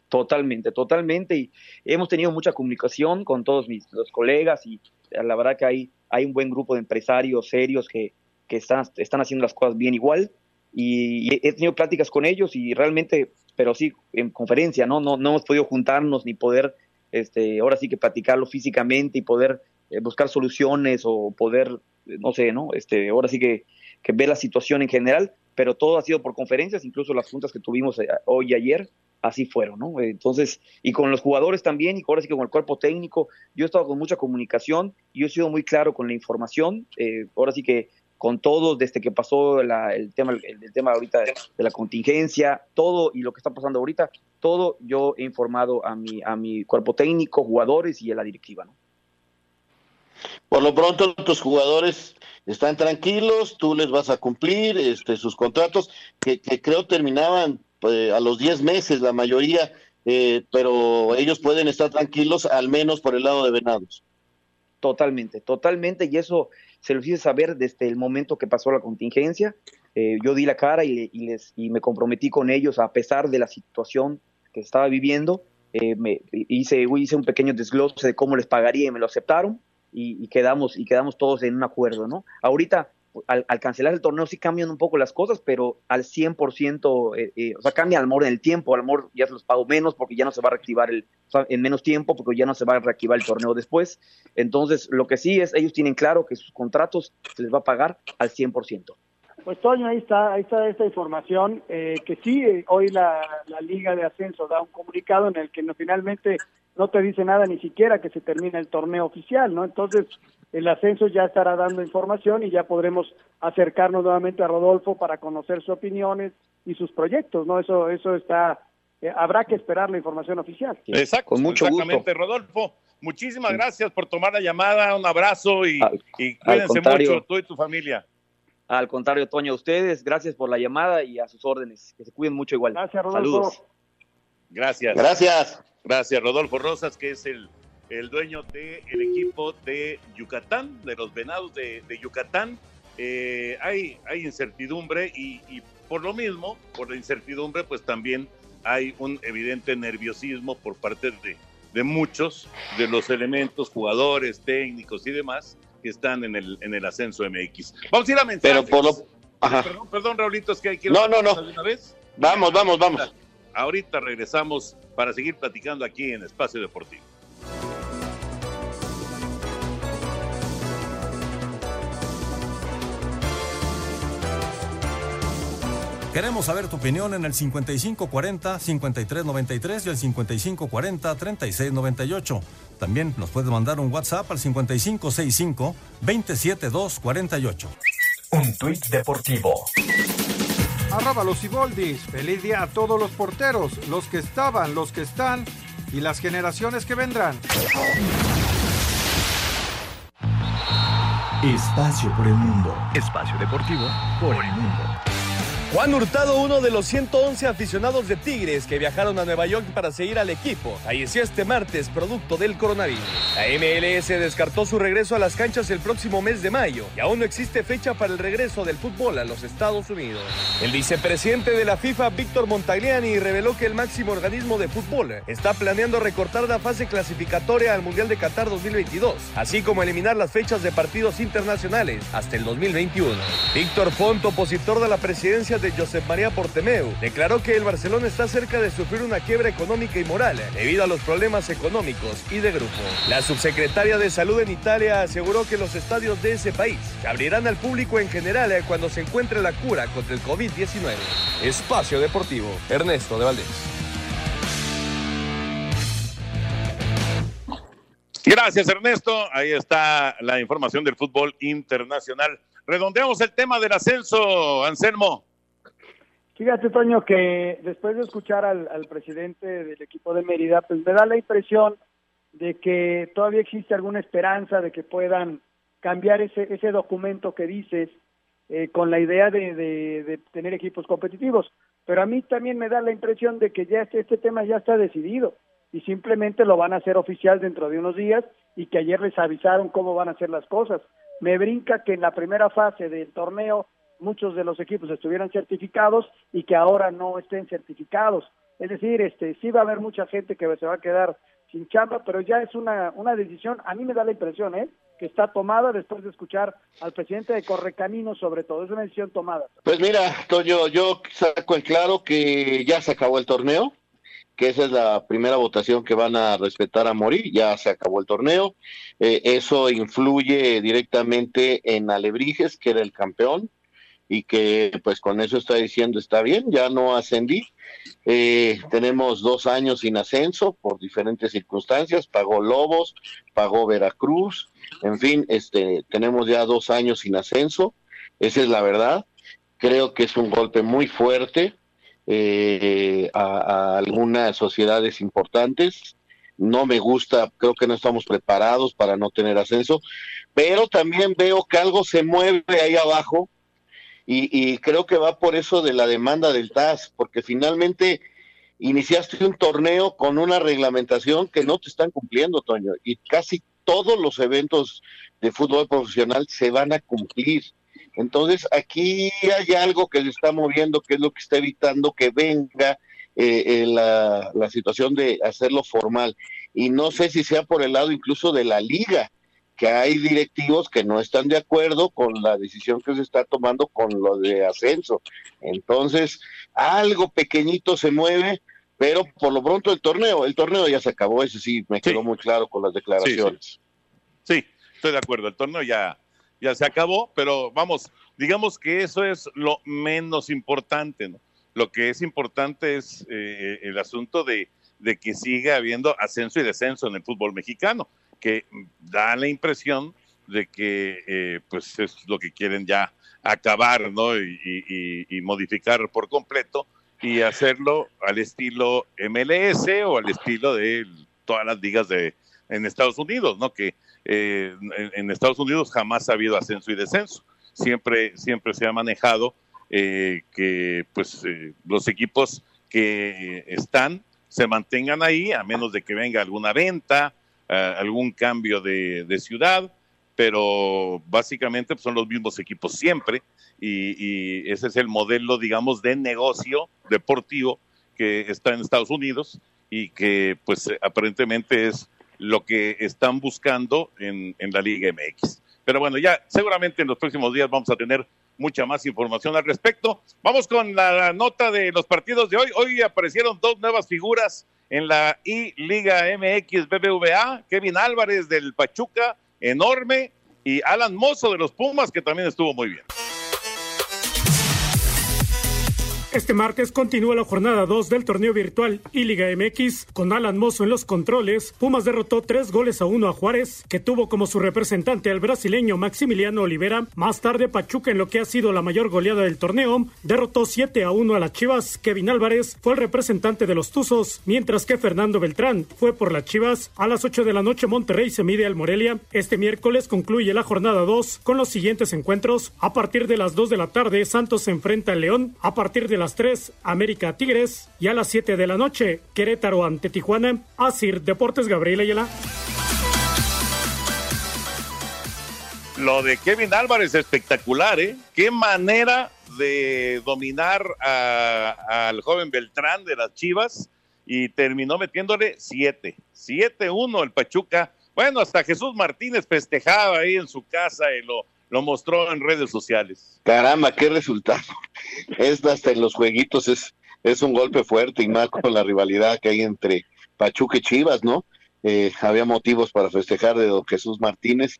Totalmente, totalmente. Y hemos tenido mucha comunicación con todos mis los colegas y la verdad que hay, hay un buen grupo de empresarios serios que, que están, están haciendo las cosas bien igual. Y, he tenido pláticas con ellos y realmente, pero sí, en conferencia, ¿no? No, no hemos podido juntarnos ni poder, este, ahora sí que platicarlo físicamente y poder eh, buscar soluciones o poder, no sé, ¿no? Este, ahora sí que, que ver la situación en general, pero todo ha sido por conferencias, incluso las juntas que tuvimos eh, hoy y ayer así fueron, ¿no? Entonces, y con los jugadores también, y ahora sí que con el cuerpo técnico, yo he estado con mucha comunicación, yo he sido muy claro con la información, eh, ahora sí que con todos desde que pasó el tema el, tema ahorita de, la contingencia, todo y lo que está pasando ahorita, todo yo he informado a mi a mi cuerpo técnico, jugadores y a la directiva, ¿no? Por lo pronto tus jugadores están tranquilos, tú les vas a cumplir este, sus contratos, que, creo terminaban pues, a los 10 meses la mayoría, eh, pero ellos pueden estar tranquilos al menos por el lado de Venados. Totalmente, totalmente, y eso se los hice saber desde el momento que pasó la contingencia. Eh, yo di la cara y, les, y me comprometí con ellos a pesar de la situación que estaba viviendo. Eh, me, hice, hice un pequeño desglose de cómo les pagaría y me lo aceptaron y, quedamos, y quedamos todos en un acuerdo, ¿no? Ahorita, al, cancelar el torneo sí cambian un poco las cosas, pero al 100%, eh, eh, o sea, cambia al amor en el tiempo, al amor ya se los pago menos porque ya no se va a reactivar el, en menos tiempo porque ya no se va a reactivar el torneo después. Entonces, lo que sí es, ellos tienen claro que sus contratos se les va a pagar al 100%. Pues Toño, ahí está, ahí está esta información, eh, que sí, eh, hoy la, la, Liga de Ascenso da un comunicado en el que no, finalmente no te dice nada ni siquiera que se termine el torneo oficial, ¿no? Entonces, el ascenso ya estará dando información y ya podremos acercarnos nuevamente a Rodolfo para conocer sus opiniones y sus proyectos, ¿no? Eso, eso está, eh, habrá que esperar la información oficial. Exacto, con mucho exactamente, Rodolfo. Muchísimas gracias por tomar la llamada, un abrazo y, y cuídense mucho tú y tu familia. Al contrario, Toño, a ustedes, gracias por la llamada y a sus órdenes. Que se cuiden mucho igual. Gracias, Rodolfo. Saludos. Gracias. Gracias. Gracias, Rodolfo Rosas, que es el, el dueño del equipo de Yucatán, de los Venados de, Yucatán. Eh, hay, hay incertidumbre y, y por lo mismo, por la incertidumbre, pues también hay un evidente nerviosismo por parte de, de muchos de los elementos, jugadores, técnicos y demás, que están en el, en el ascenso MX. Vamos a ir a mensajes. Pero por lo... Perdón, perdón, Raulito, es que hay que... No, no, no. Una vez. Vamos, vamos, vamos. Ahorita regresamos para seguir platicando aquí en Espacio Deportivo. Queremos saber tu opinión en el 5540-5393 y el 5540-3698. También nos puedes mandar un WhatsApp al 5565-27248. Un tuit deportivo. Arroba los Iboldis. Feliz día a todos los porteros, los que estaban, los que están y las generaciones que vendrán. Espacio por el mundo. Espacio deportivo por el mundo. Juan Hurtado, uno de los 111 aficionados de Tigres que viajaron a Nueva York para seguir al equipo, falleció este martes producto del coronavirus. La MLS descartó su regreso a las canchas el próximo mes de mayo y aún no existe fecha para el regreso del fútbol a los Estados Unidos. El vicepresidente de la FIFA, Víctor Montagliani, reveló que el máximo organismo de fútbol está planeando recortar la fase clasificatoria al Mundial de Qatar 2022, así como eliminar las fechas de partidos internacionales hasta el 2021. Víctor Font, opositor de la presidencia de de Josep María Portemeu, declaró que el Barcelona está cerca de sufrir una quiebra económica y moral debido a los problemas económicos y de grupo. La subsecretaria de Salud en Italia aseguró que los estadios de ese país se abrirán al público en general cuando se encuentre la cura contra el COVID-19. Espacio Deportivo, Ernesto de Valdés. Gracias, Ernesto. Ahí está la información del fútbol internacional. Redondeamos el tema del ascenso, Anselmo. Fíjate, Toño, que después de escuchar al, presidente del equipo de Mérida, pues me da la impresión de que todavía existe alguna esperanza de que puedan cambiar ese, ese documento que dices eh, con la idea de, de, tener equipos competitivos. Pero a mí también me da la impresión de que ya este, este tema ya está decidido y simplemente lo van a hacer oficial dentro de unos días y que ayer les avisaron cómo van a hacer las cosas. Me brinca que en la primera fase del torneo muchos de los equipos estuvieran certificados y que ahora no estén certificados. Es decir, este sí va a haber mucha gente que se va a quedar sin chamba, pero ya es una, una decisión, a mí me da la impresión, ¿eh? que está tomada después de escuchar al presidente de Correcaminos sobre todo, es una decisión tomada. Pues mira, Toño, yo saco en claro que ya se acabó el torneo, que esa es la primera votación que van a respetar a morir, ya se acabó el torneo, eh, eso influye directamente en Alebrijes, que era el campeón, y que pues con eso está diciendo está bien, ya no ascendí. Eh, tenemos dos años sin ascenso por diferentes circunstancias, pagó Lobos, pagó Veracruz, en fin, este, tenemos ya dos años sin ascenso, esa es la verdad. Creo que es un golpe muy fuerte eh, a, a algunas sociedades importantes. No me gusta, creo que no estamos preparados para no tener ascenso, pero también veo que algo se mueve ahí abajo y, creo que va por eso de la demanda del TAS, porque finalmente iniciaste un torneo con una reglamentación que no te están cumpliendo, Toño, y casi todos los eventos de fútbol profesional se van a cumplir. Entonces, aquí hay algo que se está moviendo, que es lo que está evitando que venga eh, eh, la situación de hacerlo formal. Y no sé si sea por el lado incluso de la liga, que hay directivos que no están de acuerdo con la decisión que se está tomando con lo de ascenso. Entonces, algo pequeñito se mueve, pero por lo pronto el torneo, el torneo ya se acabó, ese sí me quedó muy claro con las declaraciones. Sí, estoy de acuerdo, el torneo ya, ya se acabó, pero vamos, digamos que eso es lo menos importante, ¿no? Lo que es importante es eh, el asunto de, de que siga habiendo ascenso y descenso en el fútbol mexicano que da la impresión de que eh, pues es lo que quieren ya acabar ¿no? y, modificar por completo y hacerlo al estilo MLS o al estilo de todas las ligas de en Estados Unidos, ¿no? Que eh, en, Estados Unidos jamás ha habido ascenso y descenso. Siempre, siempre se ha manejado eh, que pues los equipos que están se mantengan ahí a menos de que venga alguna venta algún cambio de, ciudad, pero básicamente pues, son los mismos equipos siempre y, ese es el modelo, digamos, de negocio deportivo que está en Estados Unidos y que pues aparentemente es lo que están buscando en, en la Liga MX. Pero bueno, ya seguramente en los próximos días vamos a tener mucha más información al respecto. Vamos con la nota de los partidos de hoy. Hoy aparecieron dos nuevas figuras en la I Liga MX BBVA, Kevin Álvarez del Pachuca, enorme, y Alan Mozo de los Pumas, que también estuvo muy bien. Este martes continúa la jornada 2 del torneo virtual y Liga MX con Alan Mozo en los controles. Pumas derrotó tres goles a uno a Juárez, que tuvo como su representante al brasileño Maximiliano Olivera. Más tarde, Pachuca, en lo que ha sido la mayor goleada del torneo, derrotó 7 a 1 a las Chivas. Kevin Álvarez fue el representante de los Tuzos, mientras que Fernando Beltrán fue por las Chivas. A las 8 de la noche, Monterrey se mide al Morelia. Este miércoles concluye la jornada 2 con los siguientes encuentros. A partir de las 2 de la tarde, Santos se enfrenta al León. A partir de las 3, América Tigres. Y a las 7 de la noche, Querétaro ante Tijuana. Asir Deportes Gabriel Ayala. Lo de Kevin Álvarez espectacular, ¿eh? Qué manera de dominar al joven Beltrán de las Chivas y terminó metiéndole 7. 7-1 el Pachuca. Bueno, hasta Jesús Martínez festejaba ahí en su casa y lo lo mostró en redes sociales. Caramba, qué resultado. Es hasta en los jueguitos es, es un golpe fuerte y más con la rivalidad que hay entre Pachuca y Chivas, ¿no? Eh, había motivos para festejar de don Jesús Martínez.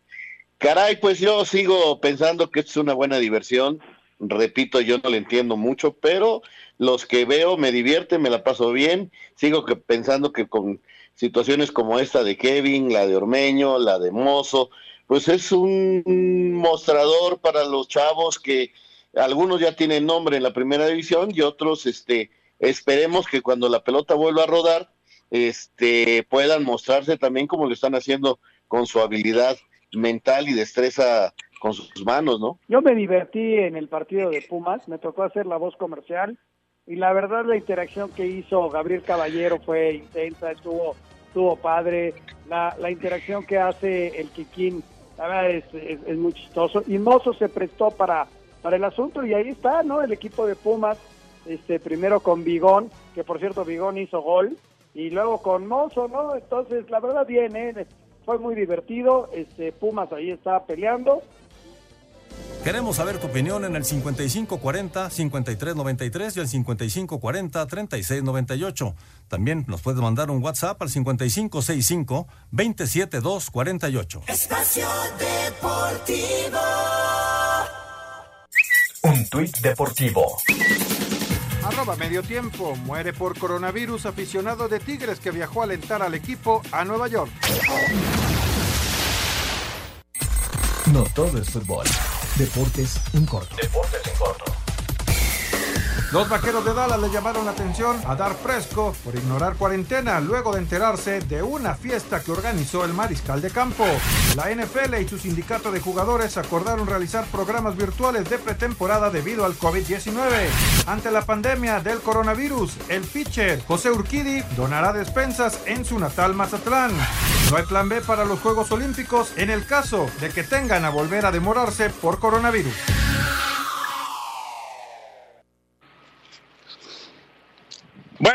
Caray, pues yo sigo pensando que es una buena diversión. Repito, yo no le entiendo mucho, pero los que veo me divierten, me la paso bien. Sigo que, pensando que con situaciones como esta de Kevin, la de Ormeño, la de Mozo, pues es un mostrador para los chavos que algunos ya tienen nombre en la primera división y otros este esperemos que cuando la pelota vuelva a rodar este puedan mostrarse también como lo están haciendo con su habilidad mental y destreza con sus manos, ¿no? Yo me divertí en el partido de Pumas, me tocó hacer la voz comercial y la verdad la interacción que hizo Gabriel Caballero fue intensa, estuvo estuvo padre, la, la interacción que hace el Kikín es, muy chistoso. Y Mozo se prestó para, para el asunto y ahí está, ¿no? El equipo de Pumas, este primero con Bigón, que por cierto Bigón hizo gol, y luego con Mozo, ¿no? Entonces, la verdad bien, ¿eh? Fue muy divertido, este Pumas ahí está peleando Queremos saber tu opinión en el 5540-5393 y el 5540-3698. También nos puedes mandar un WhatsApp al 5565-27248. Espacio Deportivo. Un tuit deportivo. Arroba medio tiempo. Muere por coronavirus aficionado de Tigres que viajó a alentar al equipo a Nueva York. No todo es fútbol. Deportes en corto. Deportes en corto. Los vaqueros de Dallas le llamaron la atención a Dar Fresco por ignorar cuarentena luego de enterarse de una fiesta que organizó el mariscal de campo. La NFL y su sindicato de jugadores acordaron realizar programas virtuales de pretemporada debido al COVID-19. Ante la pandemia del coronavirus, el pitcher José Urquidi donará despensas en su natal Mazatlán. No hay plan B para los Juegos Olímpicos en el caso de que tengan a volver a demorarse por coronavirus.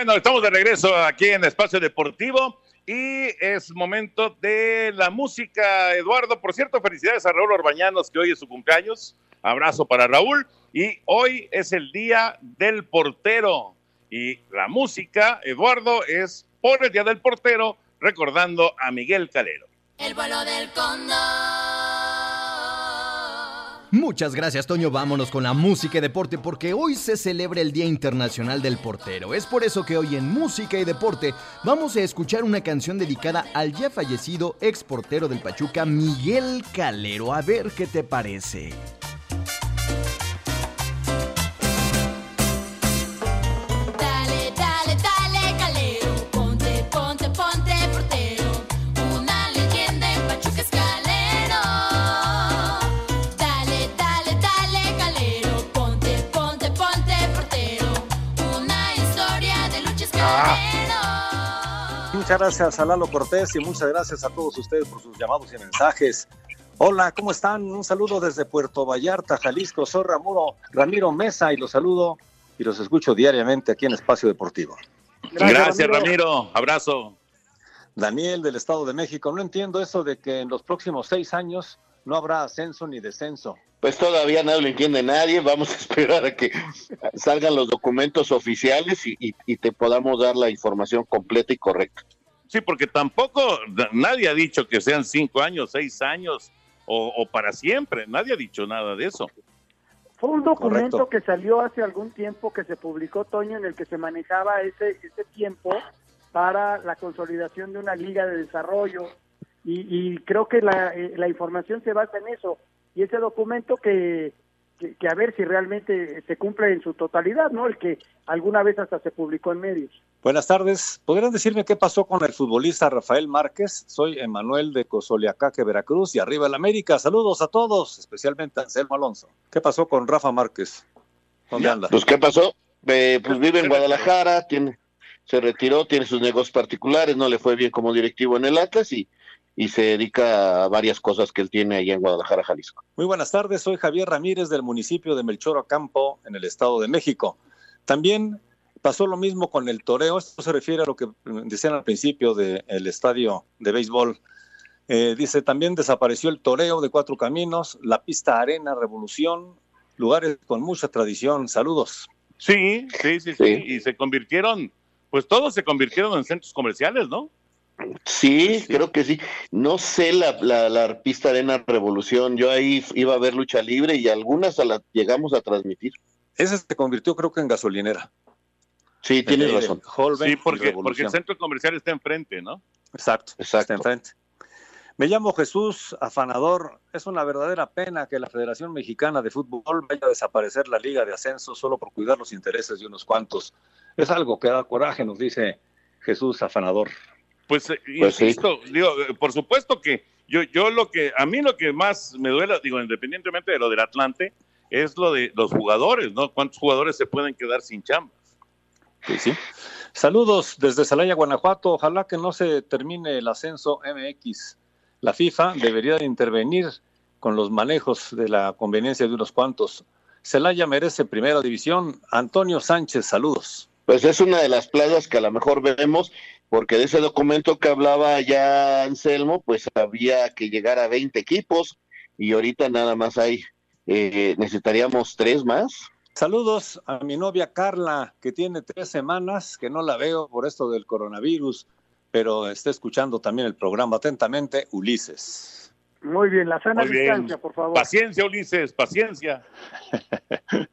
Bueno, estamos de regreso aquí en Espacio Deportivo y es momento de la música, Eduardo. Por cierto, felicidades a Raúl Orbañanos, que hoy es su cumpleaños. Abrazo para Raúl. Y hoy es el día del portero. Y la música, Eduardo, es por el día del portero, recordando a Miguel Calero. El vuelo del. Muchas gracias, Toño. Vámonos con la música y deporte porque hoy se celebra el Día Internacional del Portero. Es por eso que hoy en Música y Deporte vamos a escuchar una canción dedicada al ya fallecido ex portero del Pachuca, Miguel Calero. A ver qué te parece. Escalero. Muchas gracias a Lalo Cortés y muchas gracias a todos ustedes por sus llamados y mensajes. Hola, ¿cómo están? Un saludo desde Puerto Vallarta, Jalisco. Soy Ramiro, Ramiro Mesa y los saludo y los escucho diariamente aquí en Espacio Deportivo. Gracias, Ramiro. Abrazo. Daniel del Estado de México, no entiendo eso de que en los próximos seis años no habrá ascenso ni descenso. Pues todavía no lo entiende nadie, vamos a esperar a que salgan los documentos oficiales y, y- y te podamos dar la información completa y correcta. Sí, porque tampoco nadie ha dicho que sean cinco años, seis años o, o para siempre. Nadie ha dicho nada de eso. Fue un documento Correcto. que salió hace algún tiempo que se publicó, Toño, en el que se manejaba ese, ese tiempo para la consolidación de una liga de desarrollo y, y creo que la, eh, la información se basa en eso y ese documento que, que, que a ver si realmente se cumple en su totalidad, ¿no? El que alguna vez hasta se publicó en medios. Buenas tardes. ¿Podrían decirme qué pasó con el futbolista Rafael Márquez? Soy Emanuel de Cozoliacaque, Veracruz y arriba el América. Saludos a todos, especialmente a Anselmo Alonso. ¿Qué pasó con Rafa Márquez? ¿Dónde anda? Pues, ¿qué pasó? Eh, pues vive en Guadalajara, tiene, se retiró, tiene sus negocios particulares, no le fue bien como directivo en el Atlas y, y se dedica a varias cosas que él tiene allá en Guadalajara, Jalisco. Muy buenas tardes, soy Javier Ramírez del municipio de Melchor Ocampo, en el Estado de México. También pasó lo mismo con el toreo, esto se refiere a lo que decían al principio del estadio de béisbol. Eh, dice, también desapareció el toreo de Cuatro Caminos, la pista Arena Revolución, lugares con mucha tradición. Saludos. Sí, sí, sí, sí. Y se convirtieron, pues todos se convirtieron en centros comerciales, ¿no? Sí, creo que sí. No sé la, la, la pista Arena Revolución, yo ahí iba a ver lucha libre y algunas a la llegamos a transmitir. Ese se convirtió creo que en gasolinera. Sí, tienes El- razón. Holbein Sí, porque, porque el centro comercial está enfrente, ¿no? Exacto, está enfrente. Me llamo Jesús Afanador. Es una verdadera pena que la Federación Mexicana de Fútbol vaya a desaparecer la Liga de Ascenso solo por cuidar los intereses de unos cuantos. Es algo que da coraje, nos dice Jesús Afanador. Pues, eh, Pues sí. insisto, digo, eh, por supuesto que yo, yo lo que, a mí lo que más me duele, digo, independientemente de lo del Atlante, es lo de los jugadores, ¿no? ¿Cuántos jugadores se pueden quedar sin chamba? Sí, sí. Saludos desde Salaya, Guanajuato. Ojalá que no se termine el ascenso MX. La FIFA debería de intervenir con los manejos de la conveniencia de unos cuantos. Celaya merece primera división. Antonio Sánchez, saludos. Pues es una de las plagas que a lo mejor vemos, porque de ese documento que hablaba ya Anselmo, pues había que llegar a 20 equipos y ahorita nada más hay, eh, necesitaríamos tres más. Saludos a mi novia Carla, que tiene tres semanas que no la veo por esto del coronavirus, pero está escuchando también el programa atentamente, Ulises. Muy bien, la sana Muy bien. distancia, por favor. Paciencia, Ulises, paciencia.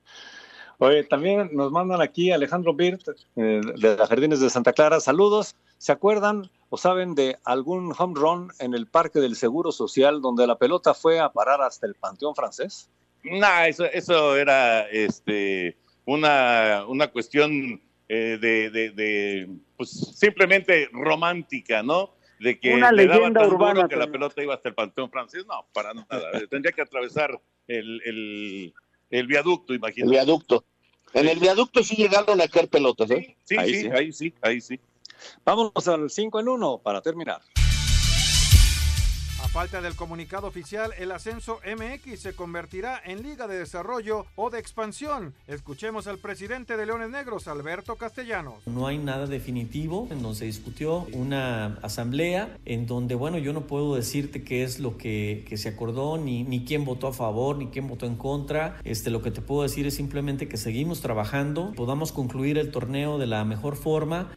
Oye, también nos mandan aquí Alejandro Birt eh, de las Jardines de Santa Clara. Saludos. ¿Se acuerdan o saben de algún home run en el Parque del Seguro Social donde la pelota fue a parar hasta el Panteón Francés? No, eso, eso era este, una, una cuestión eh, de, de- de, pues, simplemente romántica, ¿no? De que Una le daba leyenda tan duro urbana, que la pelota iba hasta el Panteón Francés. No, para nada. Tendría que atravesar el, el, el viaducto, El imagínate. viaducto. En el viaducto sí llegaron a caer pelotas, ¿eh? Sí, Ahí sí, sí. ahí sí, ahí sí. Vámonos al 5 en 1 para terminar. A falta del comunicado oficial, el ascenso MX se convertirá en Liga de Desarrollo o de Expansión. Escuchemos al presidente de Leones Negros, Alberto Castellanos. No hay nada definitivo en donde se discutió una asamblea en donde, bueno, yo no puedo decirte qué es lo que, que se acordó, ni, ni quién votó a favor, ni quién votó en contra. Este, lo que te puedo decir es simplemente que seguimos trabajando, podamos concluir el torneo de la mejor forma.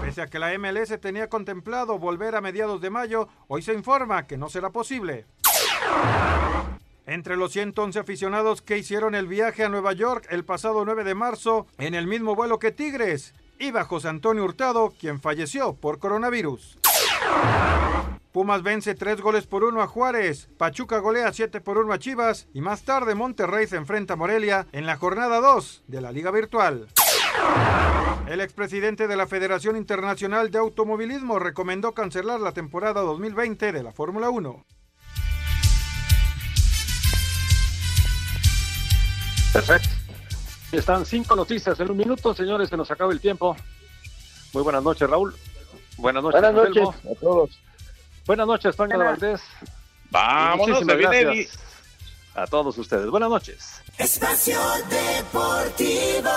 Pese a que la MLS tenía contemplado volver a mediados de mayo, hoy se informa que no será posible. Entre los 111 aficionados que hicieron el viaje a Nueva York el pasado 9 de marzo, en el mismo vuelo que Tigres, iba José Antonio Hurtado, quien falleció por coronavirus. Pumas vence 3 goles por 1 a Juárez, Pachuca golea 7 por 1 a Chivas y más tarde Monterrey se enfrenta a Morelia en la jornada 2 de la Liga Virtual. El expresidente de la Federación Internacional de Automovilismo recomendó cancelar la temporada 2020 de la Fórmula 1. Perfecto. Están cinco noticias en un minuto, señores, se nos acaba el tiempo. Muy buenas noches, Raúl. Buenas noches, Buenas noches Anselmo. a todos. Buenas noches, Toño Buenas. Valdés. Vámonos, Muchísimas David gracias a todos ustedes. Buenas noches. Espacio Deportivo.